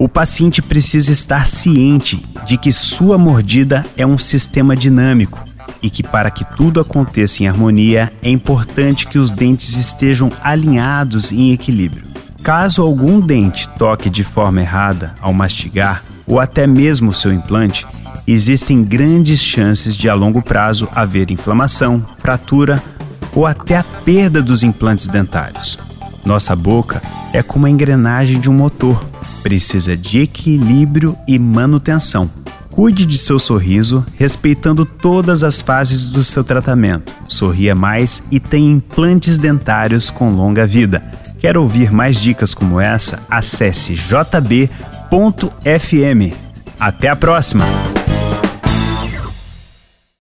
o paciente precisa estar ciente de que sua mordida é um sistema dinâmico e que, para que tudo aconteça em harmonia, é importante que os dentes estejam alinhados em equilíbrio. Caso algum dente toque de forma errada ao mastigar, ou até mesmo seu implante, existem grandes chances de a longo prazo haver inflamação, fratura ou até a perda dos implantes dentários. Nossa boca é como a engrenagem de um motor, precisa de equilíbrio e manutenção. Cuide de seu sorriso, respeitando todas as fases do seu tratamento. Sorria mais e tenha implantes dentários com longa vida. Quer ouvir mais dicas como essa? Acesse jb.fm. Até a próxima!